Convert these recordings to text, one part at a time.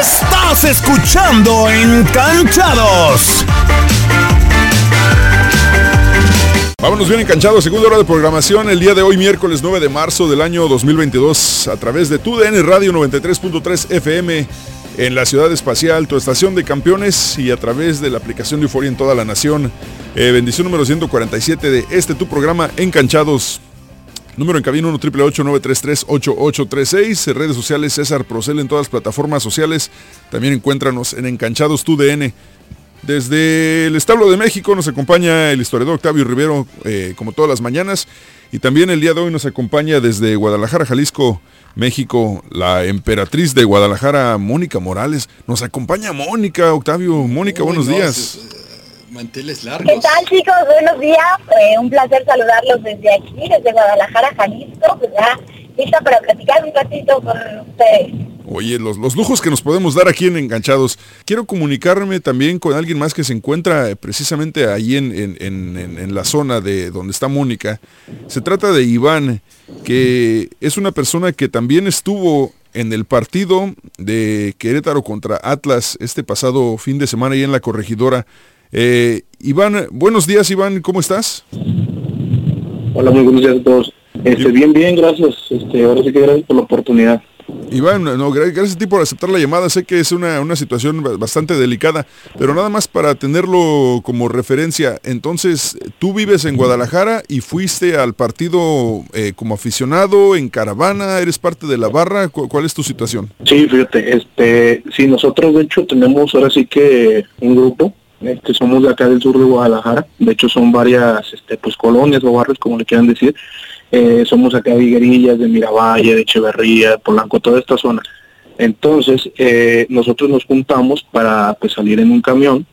Estás escuchando Encanchados. Vámonos bien enganchados, segunda hora de programación, el día de hoy, miércoles 9 de marzo del año 2022, a través de TUDN Radio 93.3 FM en la Ciudad Espacial, tu estación de campeones y a través de la aplicación de Euforia en toda la nación. Eh, bendición número 147 de este tu programa Encanchados. Número en cabina 1 933 8836 Redes sociales César Procel en todas las plataformas sociales. También encuéntranos en Encanchados TUDN. Desde el Establo de México nos acompaña el historiador Octavio Rivero, eh, como todas las mañanas. Y también el día de hoy nos acompaña desde Guadalajara, Jalisco, México, la emperatriz de Guadalajara, Mónica Morales. Nos acompaña Mónica, Octavio. Mónica, buenos días. Manteles largos. ¿Qué tal chicos? Buenos días. Eh, un placer saludarlos desde aquí, desde Guadalajara, Jalisco. Pues ya lista para platicar un ratito con ustedes. Oye, los, los, lujos que nos podemos dar aquí en Enganchados. Quiero comunicarme también con alguien más que se encuentra precisamente ahí en, en, en, la zona de donde está Mónica. Se trata de Iván, que es una persona que también estuvo en el partido de Querétaro contra Atlas este pasado fin de semana ahí en la corregidora. Eh, Iván, buenos días Iván, ¿cómo estás? Hola, muy buenos días a todos. Este, bien, bien, gracias. Este, ahora sí que gracias por la oportunidad. Iván, no, gracias a ti por aceptar la llamada. Sé que es una, una, situación bastante delicada, pero nada más para tenerlo como referencia. Entonces, tú vives en Guadalajara y fuiste al partido eh, como aficionado, en caravana, eres parte de la barra. ¿Cuál, es tu situación? Sí, fíjate, este, sí, nosotros de hecho tenemos ahora sí que un grupo. Este, somos de acá del sur de Guadalajara. De hecho, son varias este, pues colonias o barrios, como le quieran decir eh, somos acá de Higuerillas, de Miravalle, de Echeverría, de Polanco, toda esta zona. Entonces, eh, nosotros nos juntamos para pues salir en un camión,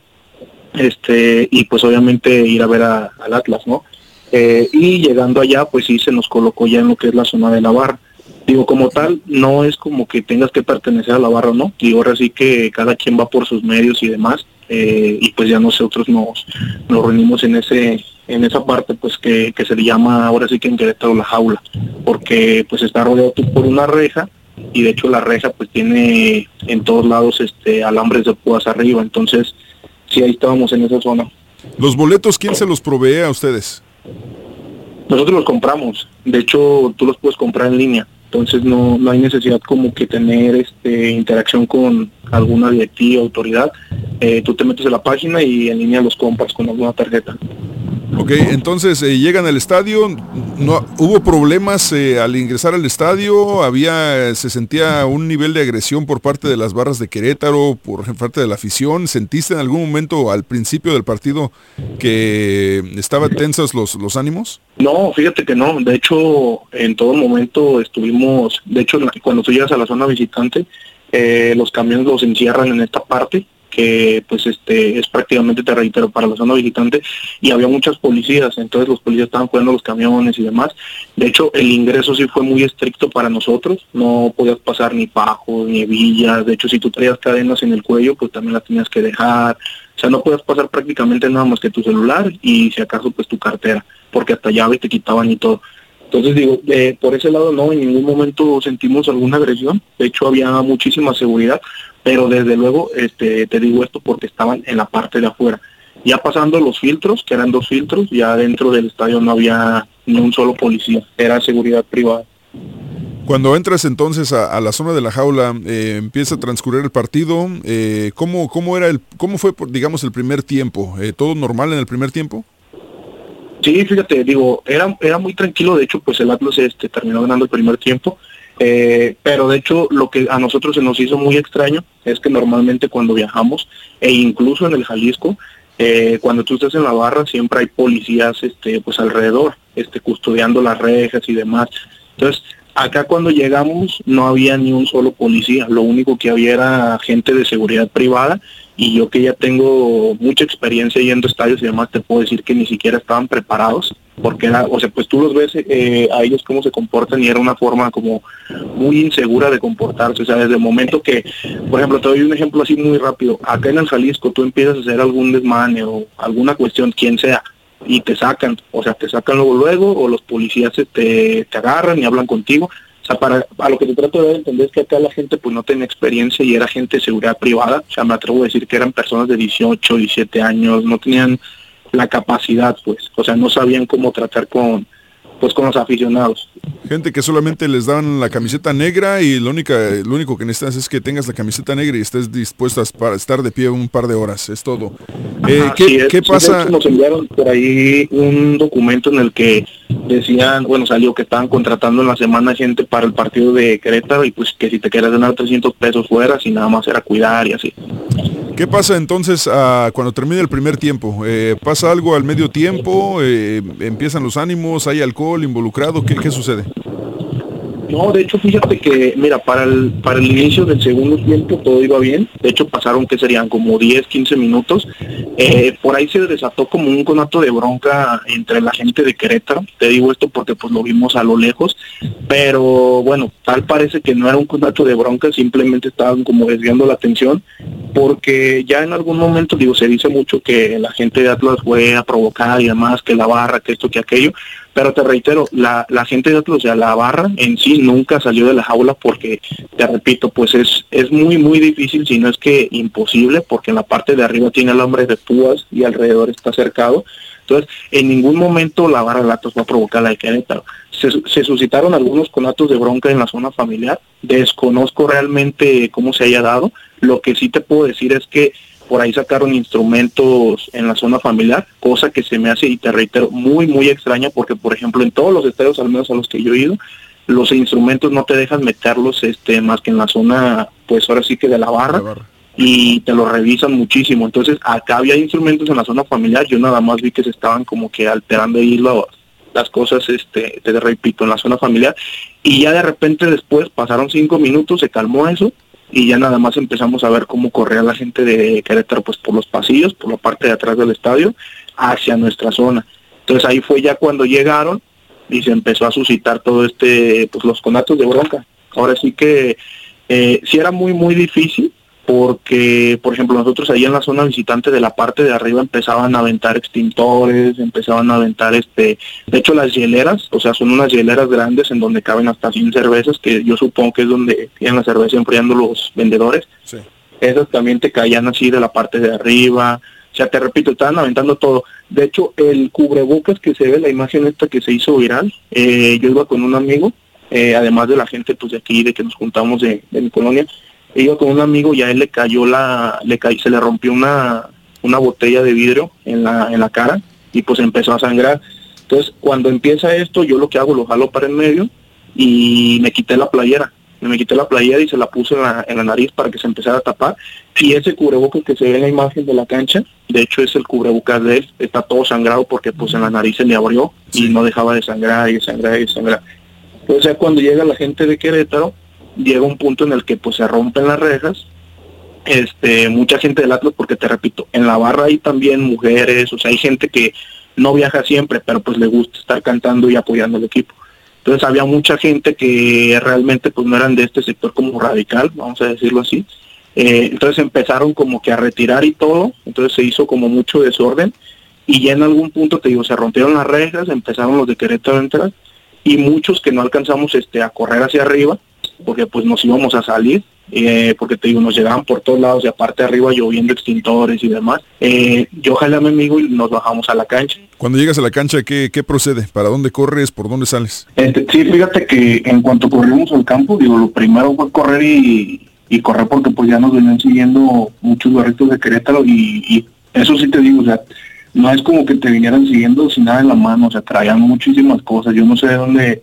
este, y pues obviamente ir a ver al Atlas, ¿no? Eh, y llegando allá, pues sí se nos colocó ya en lo que es la zona de la. Digo, como tal, no es como que tengas que pertenecer a la barra, ¿no? Digo, ahora sí que cada quien va por sus medios y demás, y pues ya nosotros nos, nos reunimos en ese en esa parte pues que, se le llama ahora sí que en Querétaro la jaula, porque pues está rodeado por una reja y de hecho la reja pues tiene en todos lados este alambres de púas arriba, entonces sí ahí estábamos en esa zona. ¿Los boletos quién se los provee a ustedes? Nosotros los compramos, de hecho tú los puedes comprar en línea, entonces no, no hay necesidad como que tener este interacción con alguna directiva, autoridad, eh, tú te metes en la página y en línea los compras con alguna tarjeta. Ok, entonces eh, llegan al estadio, no hubo problemas eh, al ingresar al estadio, había se sentía un nivel de agresión por parte de las barras de Querétaro, por parte de la afición. ¿Sentiste en algún momento al principio del partido que estaban tensos los, los ánimos? No, fíjate que no. De hecho, en todo momento estuvimos, de hecho, cuando tú llegas a la zona visitante, eh, los camiones los encierran en esta parte que pues este es prácticamente, te reitero, para la zona visitante y había muchas policías, entonces los policías estaban cuidando los camiones y demás. De hecho, el ingreso sí fue muy estricto para nosotros, no podías pasar ni pajos, ni hebillas, de hecho si tú traías cadenas en el cuello, pues también las tenías que dejar, o sea, no podías pasar prácticamente nada más que tu celular y si acaso pues tu cartera, porque hasta llaves te quitaban y todo. Entonces digo, eh, por ese lado no, en ningún momento sentimos alguna agresión, de hecho había muchísima seguridad, pero desde luego este, te digo esto porque estaban en la parte de afuera. Ya pasando los filtros, que eran dos filtros, ya dentro del estadio no había ni un solo policía, era seguridad privada. Cuando entras entonces a, la zona de la jaula, eh, empieza a transcurrir el partido. Eh, ¿cómo, ¿Cómo era el, cómo fue, digamos, el primer tiempo? Eh, ¿Todo normal en el primer tiempo? Sí, fíjate, digo, era, era muy tranquilo. De hecho, pues el Atlas este, terminó ganando el primer tiempo. Eh, pero de hecho lo que a nosotros se nos hizo muy extraño es que normalmente cuando viajamos e incluso en el Jalisco, eh, cuando tú estás en la barra siempre hay policías este, pues alrededor, este, custodiando las rejas y demás. Entonces, acá cuando llegamos no había ni un solo policía, lo único que había era gente de seguridad privada y yo que ya tengo mucha experiencia yendo a estadios y demás, te puedo decir que ni siquiera estaban preparados, porque era, o sea, pues tú los ves eh, a ellos cómo se comportan y era una forma como muy insegura de comportarse, o sea, desde el momento que, por ejemplo, te doy un ejemplo así muy rápido, acá en el Jalisco tú empiezas a hacer algún desmane o alguna cuestión, quien sea, y te sacan, o sea, te sacan luego luego, o los policías te, te agarran y hablan contigo, o sea, para, a lo que te trato de entender es que acá la gente pues no tenía experiencia y era gente de seguridad privada. O sea, me atrevo a decir que eran personas de 18, 17 años, no tenían la capacidad, pues. O sea, no sabían cómo tratar con, pues con los aficionados. Gente que solamente les daban la camiseta negra y lo, única, lo único que necesitas es que tengas la camiseta negra y estés dispuesta para estar de pie un par de horas, es todo. Eh, ¿qué, ¿qué, pasa? Nos enviaron por ahí un documento en el que decían, bueno, salió que estaban contratando en la semana gente para el partido de Querétaro y pues que si te quieres ganar 300 pesos fuera, si nada más era cuidar y así. ¿Qué pasa entonces uh, cuando termina el primer tiempo? Eh, ¿Pasa algo al medio tiempo? Eh, ¿Empiezan los ánimos? ¿Hay alcohol involucrado? ¿Qué, qué sucede? No, de hecho, fíjate que, mira, para el, para el inicio del segundo tiempo todo iba bien. De hecho, pasaron que serían como 10, 15 minutos. Eh, por ahí se desató como un conato de bronca entre la gente de Querétaro. Te digo esto porque pues lo vimos a lo lejos. Pero bueno, tal parece que no era un conato de bronca, simplemente estaban como desviando la atención. Porque ya en algún momento, digo, se dice mucho que la gente de Atlas fue a provocar y demás, que la barra, que esto, que aquello. Pero te reitero, la, la gente de Atlas, o sea, la barra en sí nunca salió de la jaula porque, te repito, pues es, es muy, muy difícil, si no es que imposible, porque en la parte de arriba tiene alambre de púas y alrededor está cercado. Entonces, en ningún momento la barra de Atlas va a provocar la de Querétaro. Se, se, suscitaron algunos conatos de bronca en la zona familiar. Desconozco realmente cómo se haya dado. Lo que sí te puedo decir es que por ahí sacaron instrumentos en la zona familiar, cosa que se me hace, y te reitero, muy, muy extraña, porque por ejemplo en todos los estadios, al menos a los que yo he ido, los instrumentos no te dejan meterlos este más que en la zona, pues ahora sí que de la barra, la barra. y te lo revisan muchísimo. Entonces acá había instrumentos en la zona familiar, yo nada más vi que se estaban como que alterando ahí las cosas, este, te repito, en la zona familiar, y ya de repente después pasaron cinco minutos, se calmó eso, y ya nada más empezamos a ver cómo corría la gente de Querétaro pues por los pasillos, por la parte de atrás del estadio, hacia nuestra zona. Entonces ahí fue ya cuando llegaron y se empezó a suscitar todo este, pues los conatos de bronca. Ahora sí que eh, sí era muy, muy difícil, porque, por ejemplo, nosotros ahí en la zona visitante de la parte de arriba empezaban a aventar extintores, empezaban a aventar, este, de hecho las hieleras, o sea, son unas hieleras grandes en donde caben hasta 100 cervezas, que yo supongo que es donde tienen la cerveza enfriando los vendedores. Sí. Esas también te caían así de la parte de arriba, o sea, te repito, estaban aventando todo. De hecho, el cubrebocas que se ve, la imagen esta que se hizo viral, eh, yo iba con un amigo, eh, además de la gente pues de aquí, de que nos juntamos de, de mi colonia, iba con un amigo y a él le cayó la, le cayó, se le rompió una, una botella de vidrio en la, en la cara y pues empezó a sangrar. Entonces cuando empieza esto yo lo que hago lo jalo para el medio y me quité la playera. Me quité la playera y se la puse en la, en la nariz para que se empezara a tapar. Y ese cubrebocas que se ve en la imagen de la cancha, de hecho es el cubrebocas de él, está todo sangrado porque pues en la nariz se le abrió y no dejaba de sangrar y sangrar y sangrar. Entonces cuando llega la gente de Querétaro, llega un punto en el que pues se rompen las rejas este mucha gente del Atlas porque te repito en la barra hay también mujeres o sea hay gente que no viaja siempre pero pues le gusta estar cantando y apoyando al equipo. Entonces había mucha gente que realmente pues no eran de este sector como radical vamos a decirlo así. Eh, entonces empezaron como que a retirar y todo entonces se hizo como mucho desorden y ya en algún punto te digo se rompieron las rejas empezaron los de Querétaro entrar y muchos que no alcanzamos este a correr hacia arriba porque pues nos íbamos a salir, eh, porque te digo, nos llegaban por todos lados y aparte arriba lloviendo extintores y demás. Eh, yo jalé a mi amigo y nos bajamos a la cancha. Cuando llegas a la cancha, ¿qué, qué procede? ¿Para dónde corres? ¿Por dónde sales? Este, sí, fíjate que en cuanto corrimos al campo, digo, lo primero fue correr y, y correr porque pues ya nos venían siguiendo muchos barritos de Querétaro y, y eso sí te digo, o sea, no es como que te vinieran siguiendo sin nada en la mano, o sea, traían muchísimas cosas. Yo no sé de dónde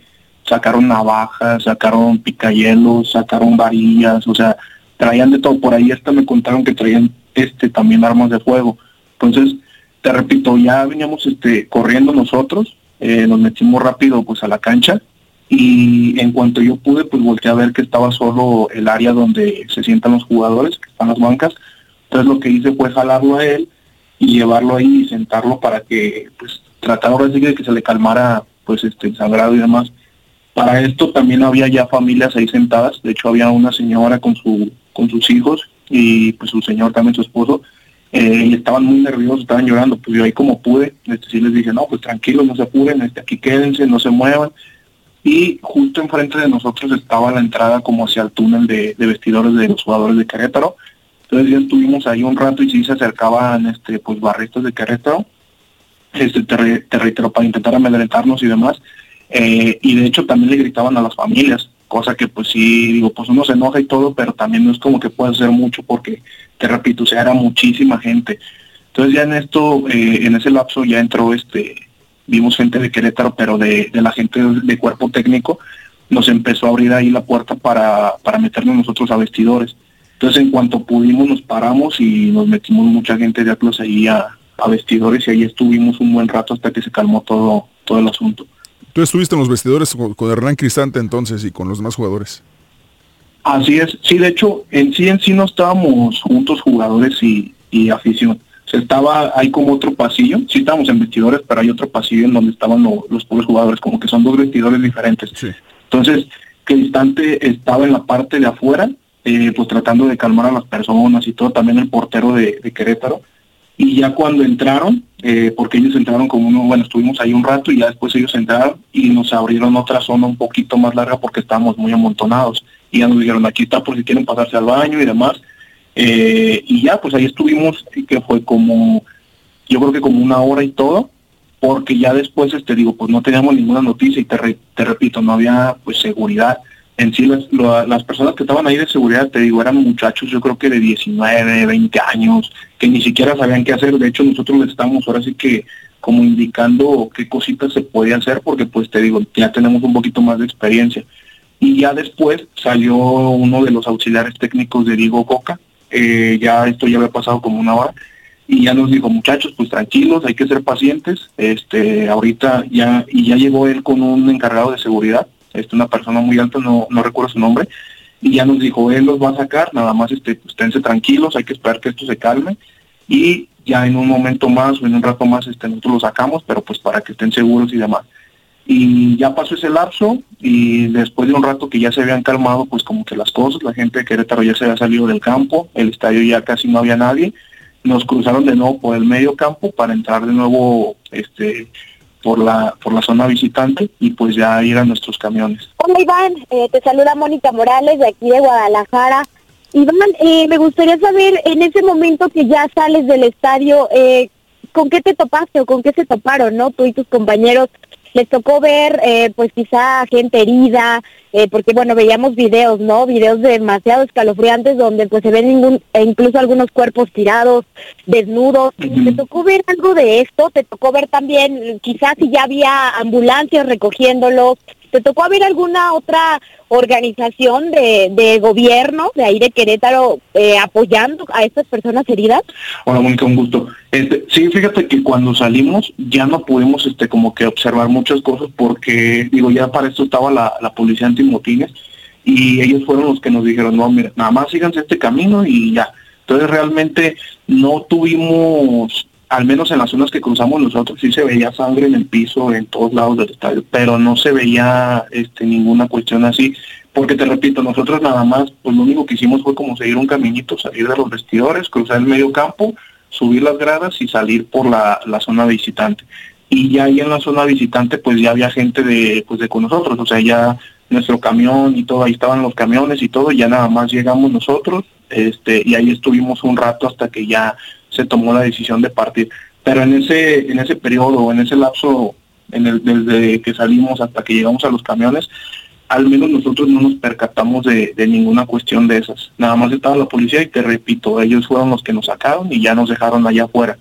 sacaron navajas, sacaron picayelos, sacaron varillas, o sea, traían de todo. Por ahí hasta me contaron que traían este también armas de fuego. Entonces, te repito, ya veníamos este corriendo nosotros, eh, nos metimos rápido pues a la cancha y en cuanto yo pude, pues volteé a ver que estaba solo el área donde se sientan los jugadores, que están las bancas. Entonces lo que hice fue jalarlo a él y llevarlo ahí y sentarlo para que, pues, tratar de que se le calmara, pues, este sangrado y demás. Para esto también había ya familias ahí sentadas. De hecho, había una señora con su con sus hijos y pues su señor también su esposo. Eh, y estaban muy nerviosos, estaban llorando. Pues yo ahí como pude, este, sí les dije, no, pues tranquilos, no se apuren, este, aquí quédense, no se muevan y justo enfrente de nosotros estaba la entrada como hacia el túnel de, vestidores de los jugadores de Querétaro. Entonces ya estuvimos ahí un rato y sí se acercaban este pues barristas de Querétaro, este te, para intentar amedrentarnos y demás. Eh, y de hecho también le gritaban a las familias, cosa que pues sí, digo, pues uno se enoja y todo, pero también no es como que puede hacer mucho porque, te repito, o sea, era muchísima gente. Entonces ya en esto, eh, en ese lapso ya entró este vimos gente de Querétaro, pero de, la gente de, cuerpo técnico, nos empezó a abrir ahí la puerta para, para meternos nosotros a vestidores. Entonces en cuanto pudimos nos paramos y nos metimos mucha gente de Atlas ahí a, vestidores y ahí estuvimos un buen rato hasta que se calmó todo, todo el asunto. Tú estuviste en los vestidores con, Hernán Cristante entonces y con los demás jugadores. Así es, sí, de hecho, en sí en sí no estábamos juntos jugadores y, y afición estaba, hay como otro pasillo, sí estábamos en vestidores, pero hay otro pasillo en donde estaban los puros jugadores, como que son dos vestidores diferentes. Entonces, que instante estaba en la parte de afuera, eh, pues tratando de calmar a las personas y todo, también el portero de, Querétaro. Y ya cuando entraron, eh, porque ellos entraron como uno, bueno, estuvimos ahí un rato y ya después ellos entraron y nos abrieron otra zona un poquito más larga porque estábamos muy amontonados. Y ya nos dijeron, aquí está por si quieren pasarse al baño y demás. Eh, y ya, pues ahí estuvimos, que fue como, yo creo que como una hora y todo, porque ya después, este digo, pues no teníamos ninguna noticia y te, te repito, no había pues seguridad. En sí, las, las personas que estaban ahí de seguridad, te digo, eran muchachos, yo creo que de 19, 20 años, que ni siquiera sabían qué hacer. De hecho, nosotros les estamos ahora sí que como indicando qué cositas se podía hacer, porque pues te digo, ya tenemos un poquito más de experiencia. Y ya después salió uno de los auxiliares técnicos de Diego Coca, eh, ya esto ya había pasado como una hora, y ya nos dijo, muchachos, pues tranquilos, hay que ser pacientes, este, ahorita ya, y ya llegó él con un encargado de seguridad, este, una persona muy alta, no, no recuerdo su nombre, y ya nos dijo, él los va a sacar, nada más este, esténse tranquilos, hay que esperar que esto se calme, y ya en un momento más o en un rato más este, nosotros lo sacamos, pero pues para que estén seguros y demás. Y ya pasó ese lapso y después de un rato que ya se habían calmado, pues como que las cosas, la gente de Querétaro ya se había salido del campo, el estadio ya casi no había nadie, nos cruzaron de nuevo por el medio campo para entrar de nuevo este por la por la zona visitante y pues ya ir a nuestros camiones. Hola Iván, eh, te saluda Mónica Morales de aquí de Guadalajara. Iván, eh, me gustaría saber en ese momento que ya sales del estadio, eh, ¿con qué te topaste o con qué se toparon, no? Tú y tus compañeros les tocó ver eh, pues quizá gente herida, eh, porque bueno, veíamos videos, ¿no? Videos demasiado escalofriantes donde pues se ven ningún, e incluso algunos cuerpos tirados, desnudos. ¿Te tocó ver algo de esto? ¿Te tocó ver también quizás si ya había ambulancias recogiéndolos? ¿Te tocó ver alguna otra organización de, de gobierno de ahí de Querétaro eh, apoyando a estas personas heridas? Hola, Mónica, un gusto. Este, sí, fíjate que cuando salimos ya no pudimos este, como que observar muchas cosas porque, digo, ya para esto estaba la, la policía antimotines y ellos fueron los que nos dijeron, no, mira, nada más síganse este camino y ya. Entonces realmente no tuvimos al menos en las zonas que cruzamos nosotros sí se veía sangre en el piso en todos lados del estadio, pero no se veía este ninguna cuestión así, porque te repito, nosotros nada más, pues lo único que hicimos fue como seguir un caminito, salir de los vestidores, cruzar el medio campo, subir las gradas y salir por la, la zona visitante. Y ya ahí en la zona visitante pues ya había gente de pues de con nosotros, o sea, ya nuestro camión y todo, ahí estaban los camiones y todo, ya nada más llegamos nosotros, este, y ahí estuvimos un rato hasta que ya se tomó la decisión de partir. Pero en ese, en ese periodo, en ese lapso, en el, desde que salimos hasta que llegamos a los camiones, al menos nosotros no nos percatamos de, ninguna cuestión de esas. Nada más estaba la policía y te repito, ellos fueron los que nos sacaron y ya nos dejaron allá afuera.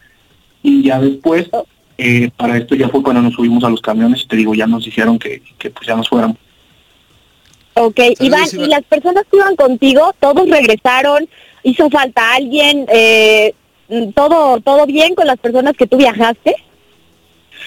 Y ya después, eh, para esto ya fue cuando nos subimos a los camiones y te digo, ya nos dijeron que, que pues ya nos fuéramos. Ok, Iván, ¿y las personas que iban contigo, todos regresaron? ¿Hizo falta alguien? Eh, ¿Todo, ¿Todo bien con las personas que tú viajaste?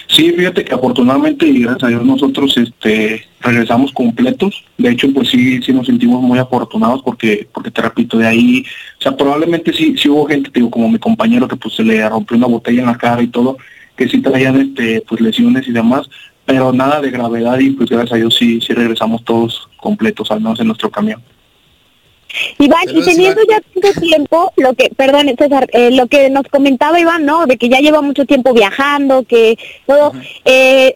Sí, fíjate que afortunadamente y gracias a Dios nosotros este regresamos completos. De hecho, pues sí, sí nos sentimos muy afortunados porque, porque te repito, de ahí, o sea, probablemente sí, sí hubo gente, digo, como mi compañero que pues se le rompió una botella en la cara y todo, que sí traían este, pues lesiones y demás, pero nada de gravedad y pues gracias a Dios sí, sí regresamos todos completos, al menos en nuestro camión. Iván, y teniendo ya tanto tiempo, lo que, perdón, César, eh, lo que nos comentaba Iván, ¿no? De que ya lleva mucho tiempo viajando, que todo, eh,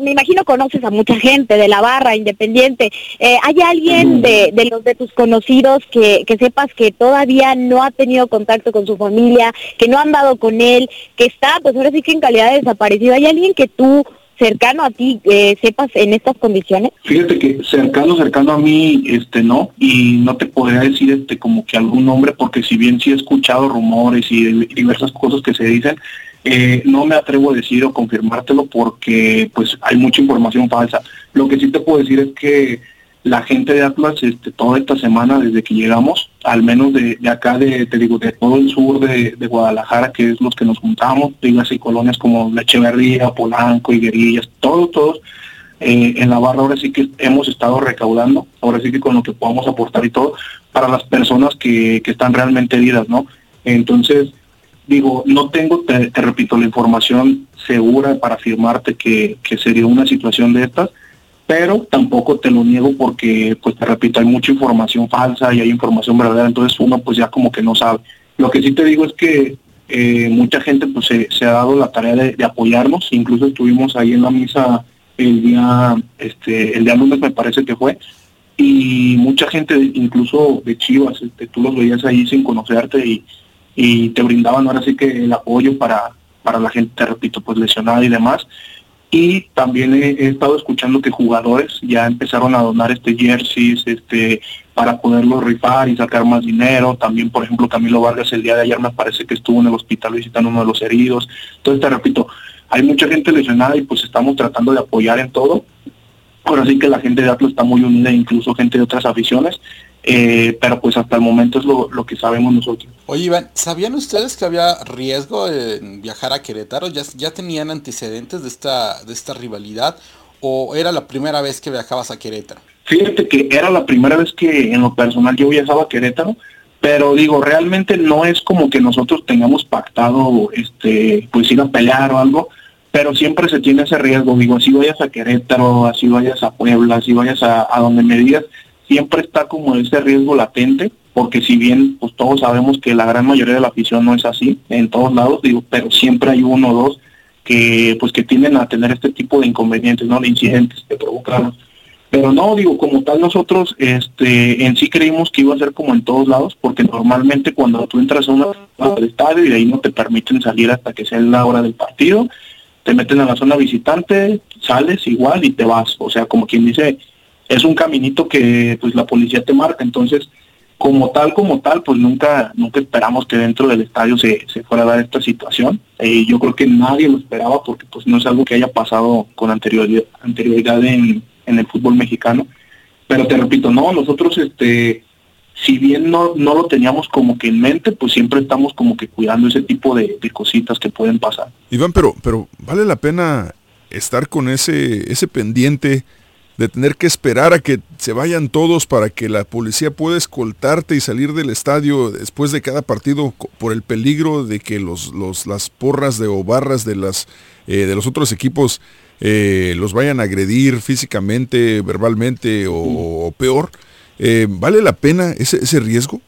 me imagino conoces a mucha gente de la barra independiente. Eh, ¿Hay alguien de, de, los de tus conocidos que, que sepas que todavía no ha tenido contacto con su familia, que no han dado con él, que está, pues ahora sí que en calidad de desaparecido? ¿Hay alguien que tú cercano a ti eh, sepas en estas condiciones? Fíjate que cercano, cercano a mí, este no, y no te podría decir este como que algún nombre, porque si bien sí he escuchado rumores y diversas cosas que se dicen, eh, no me atrevo a decir o confirmártelo porque pues hay mucha información falsa. Lo que sí te puedo decir es que la gente de Atlas este, toda esta semana desde que llegamos, al menos de, acá de, te digo, de todo el sur de, Guadalajara, que es los que nos juntamos, digas y colonias como La Echeverría, Polanco, Higuerillas, todos, todos, eh, en la barra ahora sí que hemos estado recaudando, ahora sí que con lo que podamos aportar y todo, para las personas que, que están realmente heridas, ¿no? Entonces, digo, no tengo, te, repito, la información segura para afirmarte que, que sería una situación de estas, pero tampoco te lo niego porque, pues te repito, hay mucha información falsa y hay información verdadera, entonces uno pues ya como que no sabe. Lo que sí te digo es que eh, mucha gente pues se, ha dado la tarea de, apoyarnos, incluso estuvimos ahí en la misa el día, este, el día lunes me parece que fue, y mucha gente, incluso de Chivas, este, tú los veías ahí sin conocerte y, y te brindaban ahora sí que el apoyo para, para la gente, te repito, pues lesionada y demás y también he, estado escuchando que jugadores ya empezaron a donar este jerseys este para poderlo rifar y sacar más dinero. También por ejemplo Camilo Vargas el día de ayer me parece que estuvo en el hospital visitando uno de los heridos. Entonces te repito hay mucha gente lesionada y pues estamos tratando de apoyar en todo. Ahora sí que la gente de Atlas está muy unida incluso gente de otras aficiones eh, pero pues hasta el momento es lo, que sabemos nosotros. Oye Iván, ¿sabían ustedes que había riesgo en viajar a Querétaro? ¿Ya, ya tenían antecedentes de esta, de esta rivalidad o era la primera vez que viajabas a Querétaro? Fíjate que era la primera vez que en lo personal yo viajaba a Querétaro, pero digo, realmente no es como que nosotros tengamos pactado este pues ir a pelear o algo, pero siempre se tiene ese riesgo, digo, si vayas a Querétaro, así vayas a Puebla, si vayas a, a donde me digas, siempre está como ese riesgo latente, porque si bien pues todos sabemos que la gran mayoría de la afición no es así en todos lados, digo, pero siempre hay uno o dos que pues que tienden a tener este tipo de inconvenientes, ¿no? De incidentes que provocan. Pero no, digo, como tal nosotros este en sí creímos que iba a ser como en todos lados, porque normalmente cuando tú entras a una del estadio y ahí no te permiten salir hasta que sea la hora del partido, te meten a la zona visitante, sales igual y te vas. O sea, como quien dice, es un caminito que pues la policía te marca, entonces como tal, como tal, pues nunca, nunca esperamos que dentro del estadio se, se fuera a dar esta situación. Eh, yo creo que nadie lo esperaba porque pues no es algo que haya pasado con anterioridad, anterioridad en, en el fútbol mexicano. Pero te repito, no, nosotros este si bien no, no lo teníamos como que en mente, pues siempre estamos como que cuidando ese tipo de, de cositas que pueden pasar. Iván, pero, pero vale la pena estar con ese, ese pendiente de tener que esperar a que se vayan todos para que la policía pueda escoltarte y salir del estadio después de cada partido por el peligro de que los, los las porras de o barras de las eh, de los otros equipos eh, los vayan a agredir físicamente, verbalmente o, peor. Eh, ¿Vale la pena ese, ese riesgo?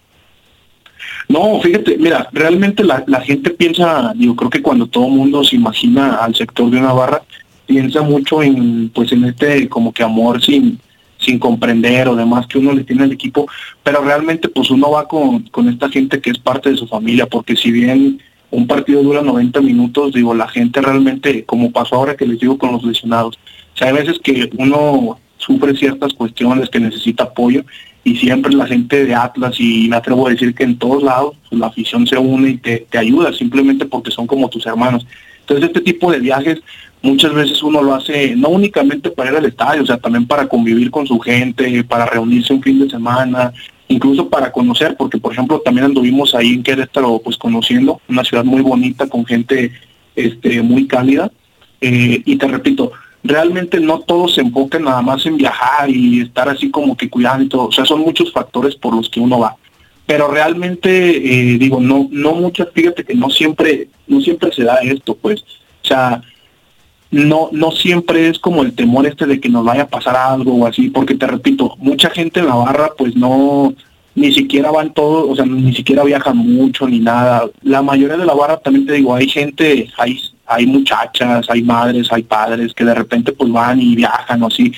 No, fíjate, mira, realmente la, la gente piensa, yo creo que cuando todo el mundo se imagina al sector de una barra, piensa mucho en pues en este como que amor sin sin comprender o demás que uno le tiene al equipo, pero realmente pues uno va con, con esta gente que es parte de su familia, porque si bien un partido dura 90 minutos, digo, la gente realmente, como pasó ahora que les digo con los lesionados, o hay veces que uno sufre ciertas cuestiones que necesita apoyo y siempre la gente de Atlas y me atrevo a decir que en todos lados pues, la afición se une y te, te ayuda simplemente porque son como tus hermanos. Entonces este tipo de viajes muchas veces uno lo hace no únicamente para ir al estadio, o sea, también para convivir con su gente, para reunirse un fin de semana, incluso para conocer, porque por ejemplo también anduvimos ahí en Querétaro, pues conociendo una ciudad muy bonita con gente este muy cálida Eh, y te repito, realmente no todos se enfocan nada más en viajar y estar así como que cuidando y todo. O sea, son muchos factores por los que uno va. Pero realmente, eh, digo, no, no muchas, fíjate que no siempre, no siempre se da esto, pues. O sea, no, no siempre es como el temor este de que nos vaya a pasar algo o así, porque te repito, mucha gente en la barra pues no, ni siquiera van todos, o sea, ni siquiera viajan mucho ni nada. La mayoría de la barra también te digo, hay gente, hay, hay muchachas, hay madres, hay padres que de repente pues van y viajan o así,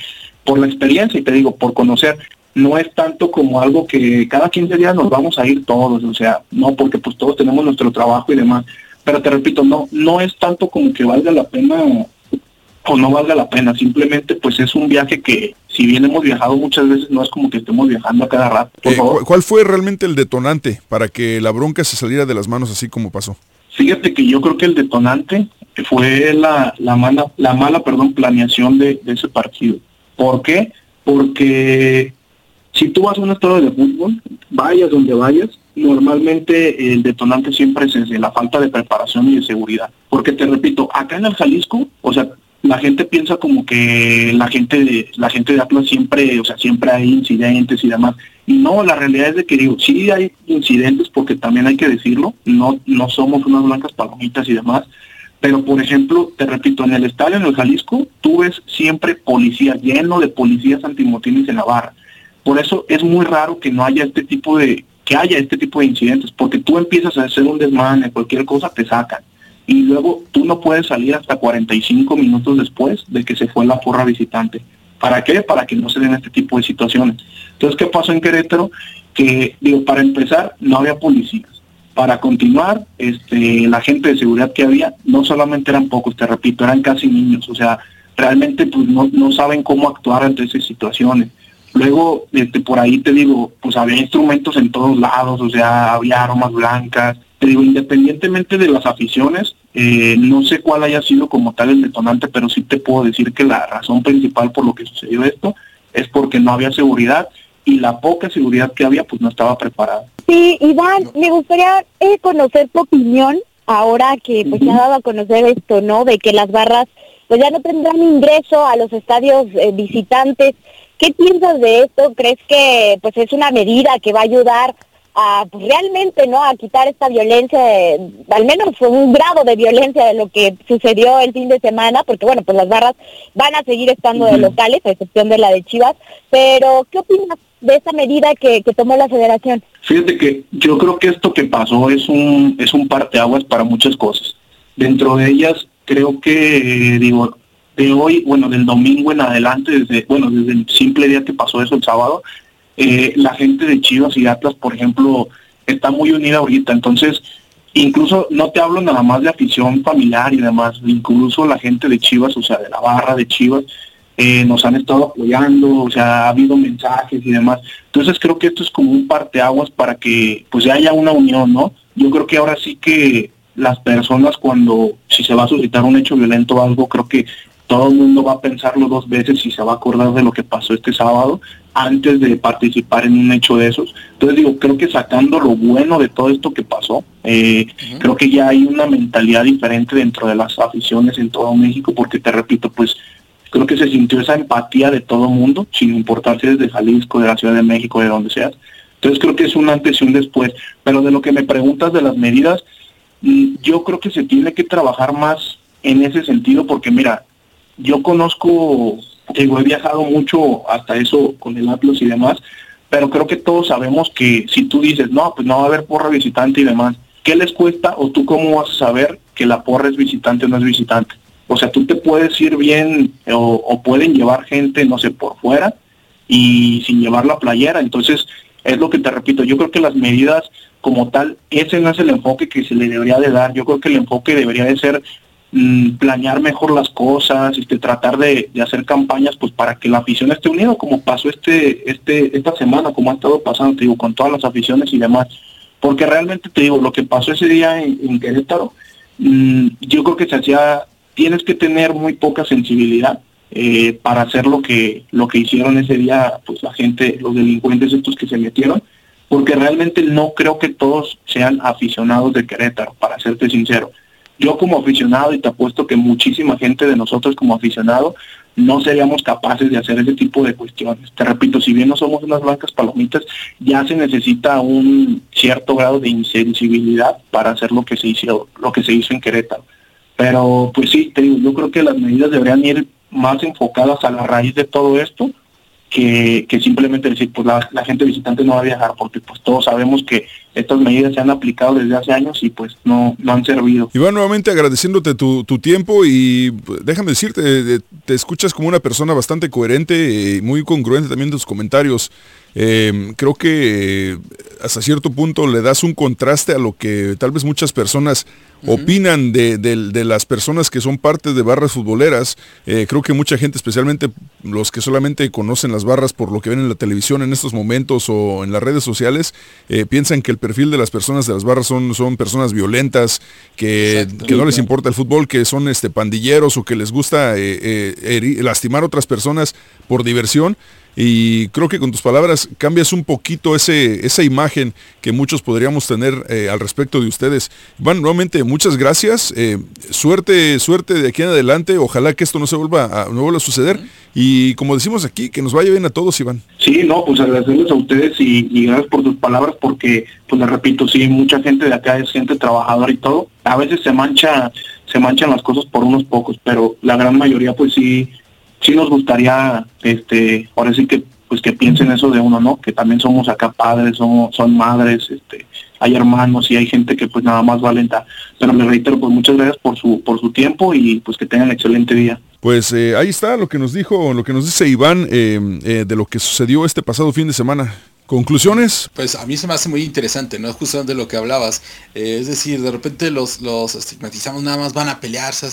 por la experiencia y te digo, por conocer. No es tanto como algo que cada 15 días nos vamos a ir todos, o sea, no, porque pues todos tenemos nuestro trabajo y demás. Pero te repito, no, no es tanto como que valga la pena o no valga la pena, simplemente pues es un viaje que si bien hemos viajado muchas veces no es como que estemos viajando a cada rato. Eh, ¿Cuál fue realmente el detonante para que la bronca se saliera de las manos así como pasó? Fíjate que yo creo que el detonante fue la, la mala, la mala perdón, planeación de, ese partido. ¿Por qué? Porque si tú vas a un estado de fútbol, vayas donde vayas, normalmente el detonante siempre es la falta de preparación y de seguridad. Porque te repito, acá en el Jalisco, o sea, la gente piensa como que la gente de la gente de Atlas siempre, o sea, siempre hay incidentes y demás. Y no, la realidad es de que digo, sí hay incidentes porque también hay que decirlo, no no somos unas blancas palomitas y demás, pero por ejemplo, te repito, en el estadio en el Jalisco, tú ves siempre policía, lleno de policías antimotines en la barra. Por eso es muy raro que no haya este tipo de que haya este tipo de incidentes, porque tú empiezas a hacer un desmane, cualquier cosa te sacan y luego tú no puedes salir hasta 45 minutos después de que se fue la porra visitante. ¿Para qué? Para que no se den este tipo de situaciones. Entonces, ¿qué pasó en Querétaro? Que, digo, para empezar, no había policías. Para continuar, este, la gente de seguridad que había, no solamente eran pocos, te repito, eran casi niños. O sea, realmente pues no, no saben cómo actuar ante esas situaciones. Luego, este, por ahí te digo, pues había instrumentos en todos lados, o sea, había aromas blancas, te digo, independientemente de las aficiones, eh, no sé cuál haya sido como tal el detonante, pero sí te puedo decir que la razón principal por lo que sucedió esto es porque no había seguridad y la poca seguridad que había pues no estaba preparada. Sí, Iván, me gustaría eh, conocer tu opinión ahora que pues se ha dado a conocer esto, ¿no? De que las barras pues ya no tendrán ingreso a los estadios eh, visitantes. ¿Qué piensas de esto? ¿Crees que pues es una medida que va a ayudar a pues, realmente no a quitar esta violencia, al menos un grado de violencia de lo que sucedió el fin de semana, porque bueno, pues las barras van a seguir estando de locales, a excepción de la de Chivas, pero ¿qué opinas de esta medida que, que tomó la federación? Fíjate que yo creo que esto que pasó es un, es un parteaguas para muchas cosas. Dentro de ellas, creo que, digo, de hoy, bueno, del domingo en adelante, desde, bueno, desde el simple día que pasó eso el sábado, eh, la gente de Chivas y Atlas, por ejemplo, está muy unida ahorita. Entonces, incluso no te hablo nada más de afición familiar y demás, incluso la gente de Chivas, o sea, de la barra de Chivas, eh, nos han estado apoyando, o sea, ha habido mensajes y demás. Entonces creo que esto es como un parteaguas para que pues ya haya una unión, ¿no? Yo creo que ahora sí que las personas cuando, si se va a suscitar un hecho violento o algo, creo que todo el mundo va a pensarlo dos veces si se va a acordar de lo que pasó este sábado antes de participar en un hecho de esos. Entonces digo, creo que sacando lo bueno de todo esto que pasó, eh, creo que ya hay una mentalidad diferente dentro de las aficiones en todo México, porque te repito, pues creo que se sintió esa empatía de todo el mundo, sin importar si es de Jalisco, de la Ciudad de México, de donde seas. Entonces creo que es un antes y un después. Pero de lo que me preguntas de las medidas, mm, yo creo que se tiene que trabajar más en ese sentido, porque mira, yo conozco digo, he viajado mucho hasta eso con el Atlas y demás, pero creo que todos sabemos que si tú dices, no, pues no va a haber porra visitante y demás, ¿qué les cuesta o tú cómo vas a saber que la porra es visitante o no es visitante? O sea, tú te puedes ir bien o, pueden llevar gente, no sé, por fuera y sin llevar la playera. Entonces, es lo que te repito, yo creo que las medidas como tal, ese no es el enfoque que se le debería de dar. Yo creo que el enfoque debería de ser Mm, planear mejor las cosas, este, tratar de, hacer campañas pues para que la afición esté unida, como pasó este, este, esta semana, como ha estado pasando, te digo, con todas las aficiones y demás. Porque realmente te digo, lo que pasó ese día en, Querétaro, mm, yo creo que se hacía, tienes que tener muy poca sensibilidad eh, para hacer lo que, lo que hicieron ese día, pues la gente, los delincuentes estos que se metieron, porque realmente no creo que todos sean aficionados de Querétaro, para serte sincero yo como aficionado, y te apuesto que muchísima gente de nosotros como aficionado, no seríamos capaces de hacer ese tipo de cuestiones. Te repito, si bien no somos unas blancas palomitas, ya se necesita un cierto grado de insensibilidad para hacer lo que se hizo, lo que se hizo en Querétaro. Pero pues sí, te digo, yo creo que las medidas deberían ir más enfocadas a la raíz de todo esto que, simplemente decir, pues la, gente visitante no va a viajar, porque pues todos sabemos que estas medidas se han aplicado desde hace años y pues no, no han servido. Iván, nuevamente agradeciéndote tu, tiempo y pues, déjame decirte, te escuchas como una persona bastante coherente y muy congruente también en tus comentarios. Em, creo que hasta cierto punto le das un contraste a lo que tal vez muchas personas opinan de, las personas que son parte de barras futboleras. Eh, creo que mucha gente, especialmente los que solamente conocen las barras por lo que ven en la televisión en estos momentos o en las redes sociales, eh, piensan que el perfil de las personas de las barras son, son personas violentas, que, no les importa el fútbol, que son este, pandilleros o que les gusta eh, lastimar a otras personas por diversión y creo que con tus palabras cambias un poquito ese, esa imagen que muchos podríamos tener eh, al respecto de ustedes. Iván, nuevamente muchas gracias, eh, suerte, suerte de aquí en adelante, ojalá que esto no se vuelva a, no vuelva a suceder y como decimos aquí, que nos vaya bien a todos, Iván. Sí, no, pues agradecerles a ustedes y, gracias por tus palabras porque, pues les repito, sí, mucha gente de acá es gente trabajadora y todo, a veces se mancha, se manchan las cosas por unos pocos, pero la gran mayoría pues sí sí nos gustaría, este, ahora sí que pues que piensen eso de uno, ¿no? Que también somos acá padres, somos, son madres, este, hay hermanos y hay gente que pues nada más valenta. Pero le reitero, pues muchas gracias por su, por su tiempo y pues que tengan excelente día. Pues eh, ahí está lo que nos dijo, lo que nos dice Iván eh, eh, de lo que sucedió este pasado fin de semana. ¿Conclusiones? Pues a mí se me hace muy interesante, ¿no? Justamente de lo que hablabas. Eh, es decir, de repente los, los estigmatizamos nada más, van a pelearse.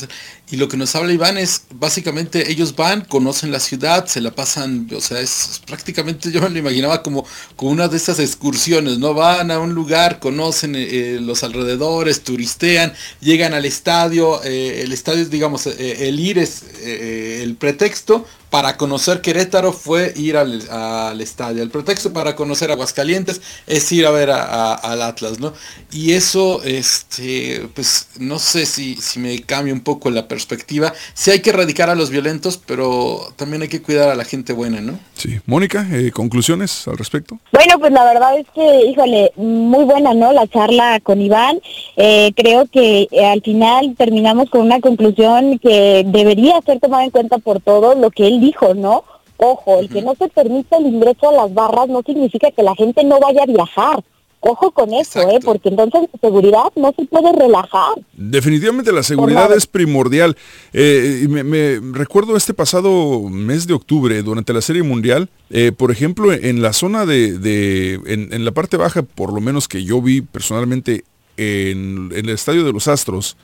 Y lo que nos habla Iván es, básicamente, ellos van, conocen la ciudad, se la pasan, o sea, es, prácticamente, yo me lo imaginaba como, como una de esas excursiones, ¿no? Van a un lugar, conocen eh, eh, los alrededores, turistean, llegan al estadio, el estadio, digamos, el ir es el pretexto para conocer Querétaro fue ir al, estadio. El pretexto para conocer Aguascalientes es ir a ver al Atlas, ¿no? Y eso, este, pues no sé si, si me cambia un poco la perspectiva. Sí hay que erradicar a los violentos, pero también hay que cuidar a la gente buena, ¿no? Sí. Mónica, eh, ¿conclusiones al respecto? Bueno, pues la verdad es que, híjole, muy buena, ¿no? La charla con Iván. Eh, creo que eh, al final terminamos con una conclusión que debería ser tomada en cuenta por todos, lo que él dijo, ¿no? Ojo, el que no se permite el ingreso a las barras no significa que la gente no vaya a viajar. Ojo con eso, ¿eh? porque entonces la seguridad no se puede relajar. Definitivamente la seguridad es primordial. Eh, me, recuerdo este pasado mes de octubre, durante la Serie Mundial, eh, por ejemplo, en la zona de, en, la parte baja, por lo menos que yo vi personalmente en, en el Estadio de los Astros,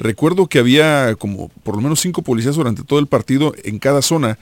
Recuerdo que había como por lo menos cinco policías durante todo el partido en cada zona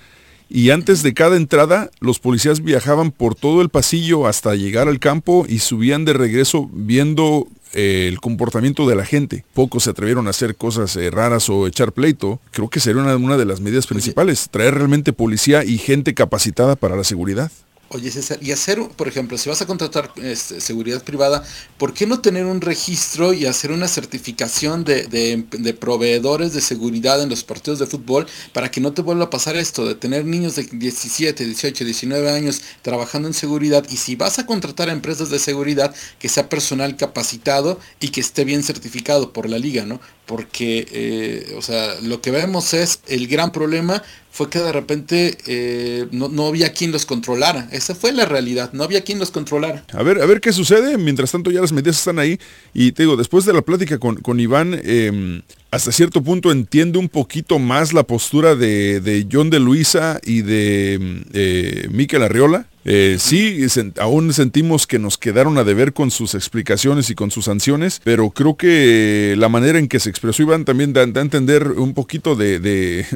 y antes de cada entrada los policías viajaban por todo el pasillo hasta llegar al campo y subían de regreso viendo eh, el comportamiento de la gente. Pocos se atrevieron a hacer cosas eh, raras o echar pleito. Creo que sería una de las medidas principales, traer realmente policía y gente capacitada para la seguridad. Oye César, y hacer, por ejemplo, si vas a contratar este, seguridad privada, ¿por qué no tener un registro y hacer una certificación de, proveedores de seguridad en los partidos de fútbol para que no te vuelva a pasar esto de tener niños de 17, 18, 19 años trabajando en seguridad? Y si vas a contratar a empresas de seguridad, que sea personal capacitado y que esté bien certificado por la liga, ¿no? Porque, eh, o sea, lo que vemos es el gran problema fue que de repente eh, no, había quien los controlara. Esa fue la realidad, no había quien los controlara. A ver, a ver qué sucede. Mientras tanto ya las medidas están ahí. Y te digo, después de la plática con, con Iván, em, hasta cierto punto entiende un poquito más la postura de, John de Luisa y de eh, Miquel Arriola. Eh, sí, aún sentimos que nos quedaron a deber con sus explicaciones y con sus sanciones, pero creo que la manera en que se expresó Iván también da, a entender un poquito de,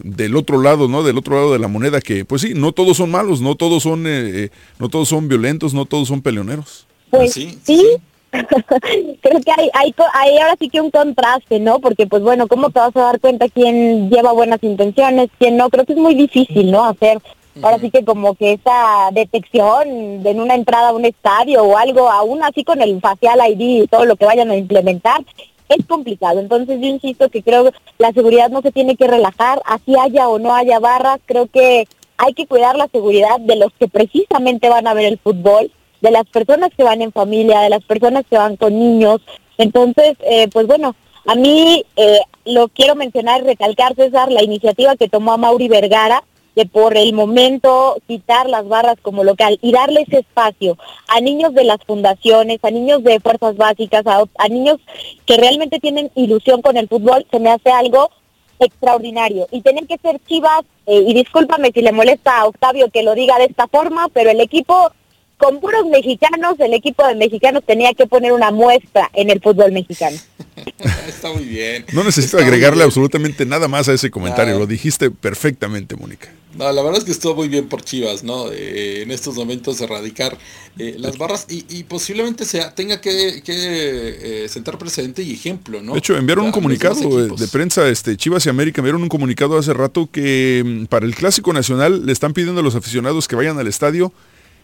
del otro lado, ¿no? Del otro lado de la moneda, que pues sí, no todos son malos, no todos son, eh, no todos son violentos, no todos son peleoneros. Pues sí, sí creo que hay, hay, hay ahora sí que un contraste, ¿no? Porque pues bueno, ¿cómo te vas a dar cuenta quién lleva buenas intenciones, quién no? Creo que es muy difícil, ¿no? Hacer ahora sí que como que esa detección de en una entrada a un estadio o algo, aún así con el facial ID y todo lo que vayan a implementar, es complicado. Entonces yo insisto que creo que la seguridad no se tiene que relajar, así haya o no haya barras, creo que hay que cuidar la seguridad de los que precisamente van a ver el fútbol, de las personas que van en familia, de las personas que van con niños. Entonces, eh, pues bueno, a mí eh, lo quiero mencionar, recalcar, César, la iniciativa que tomó a Mauri Vergara de por el momento quitar las barras como local y darle ese espacio a niños de las fundaciones, a niños de fuerzas básicas, a, niños que realmente tienen ilusión con el fútbol, se me hace algo extraordinario. Y tienen que ser chivas, eh, y discúlpame si le molesta a Octavio que lo diga de esta forma, pero el equipo con puros mexicanos, el equipo de mexicanos tenía que poner una muestra en el fútbol mexicano. Está muy bien. No necesito agregarle absolutamente nada más a ese comentario, lo dijiste perfectamente, Mónica. No, la verdad es que estuvo muy bien por Chivas, ¿no? Eh, en estos momentos erradicar eh, las barras y, posiblemente sea, tenga que, eh, sentar precedente y ejemplo, ¿no? De hecho, enviaron un comunicado de prensa, este, Chivas y América enviaron un comunicado hace rato que mm, para el Clásico Nacional le están pidiendo a los aficionados que vayan al estadio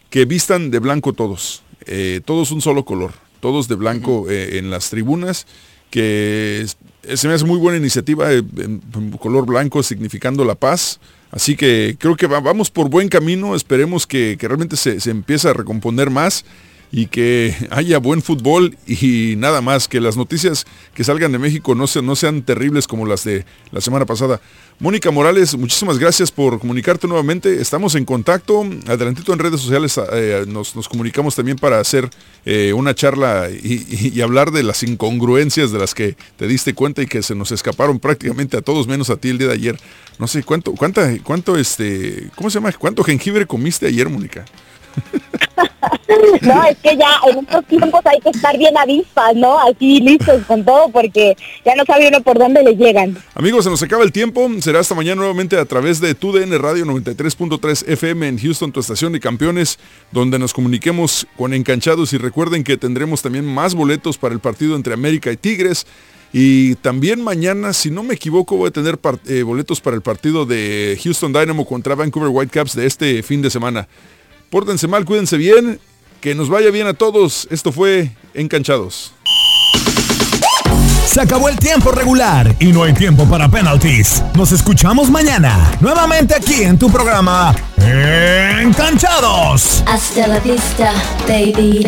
que vistan de blanco todos, todos un solo color, todos de blanco en las tribunas, que se me hace muy buena iniciativa, en color blanco significando la paz Así que creo que vamos por buen camino, esperemos que, realmente se, se, empiece a recomponer más y que haya buen fútbol y nada más, que las noticias que salgan de México no, no sean terribles como las de la semana pasada. Mónica Morales, muchísimas gracias por comunicarte nuevamente. Estamos en contacto. Adelantito en redes sociales eh, nos, comunicamos también para hacer eh, una charla y, hablar de las incongruencias de las que te diste cuenta y que se nos escaparon prácticamente a todos menos a ti el día de ayer. No sé cuánto, cuánta, cuánto este, ¿cómo se llama? ¿Cuánto jengibre comiste ayer, Mónica? no, es que ya en estos tiempos hay que estar bien avispas, ¿no? Así listos con todo porque ya no sabe uno por dónde le llegan. Amigos, se nos acaba el tiempo. Será hasta mañana nuevamente a través de TUDN Radio 93.3 FM en Houston, tu estación de campeones, donde nos comuniquemos con enganchados y recuerden que tendremos también más boletos para el partido entre América y Tigres. Y también mañana, si no me equivoco, voy a tener eh, boletos para el partido de Houston Dynamo contra Vancouver Whitecaps de este fin de semana. Pórtense mal, cuídense bien. Que nos vaya bien a todos. Esto fue Encanchados. Se acabó el tiempo regular y no hay tiempo para penalties. Nos escuchamos mañana, nuevamente aquí en tu programa Encanchados. Hasta la vista, baby.